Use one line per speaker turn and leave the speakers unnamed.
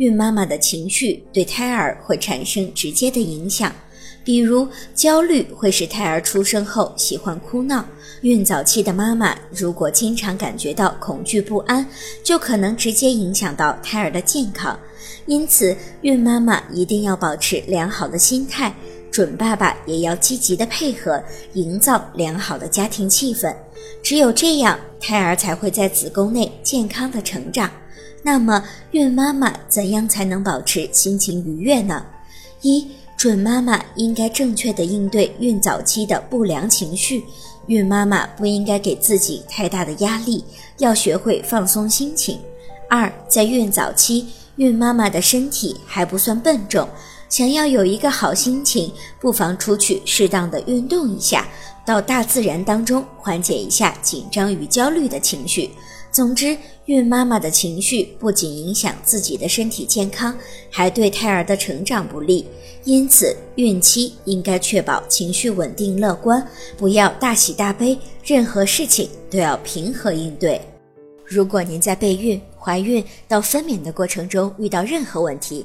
孕妈妈的情绪对胎儿会产生直接的影响，比如焦虑会使胎儿出生后喜欢哭闹。孕早期的妈妈如果经常感觉到恐惧不安，就可能直接影响到胎儿的健康。因此，孕妈妈一定要保持良好的心态，准爸爸也要积极的配合，营造良好的家庭气氛。只有这样，胎儿才会在子宫内健康的成长。那么，孕妈妈怎样才能保持心情愉悦呢？一、准妈妈应该正确的应对孕早期的不良情绪。孕妈妈不应该给自己太大的压力，要学会放松心情。二、在孕早期，孕妈妈的身体还不算笨重，想要有一个好心情，不妨出去适当的运动一下，到大自然当中缓解一下紧张与焦虑的情绪。总之，孕妈妈的情绪不仅影响自己的身体健康，还对胎儿的成长不利。因此，孕期应该确保情绪稳定乐观，不要大喜大悲，任何事情都要平和应对。如果您在备孕、怀孕到分娩的过程中遇到任何问题，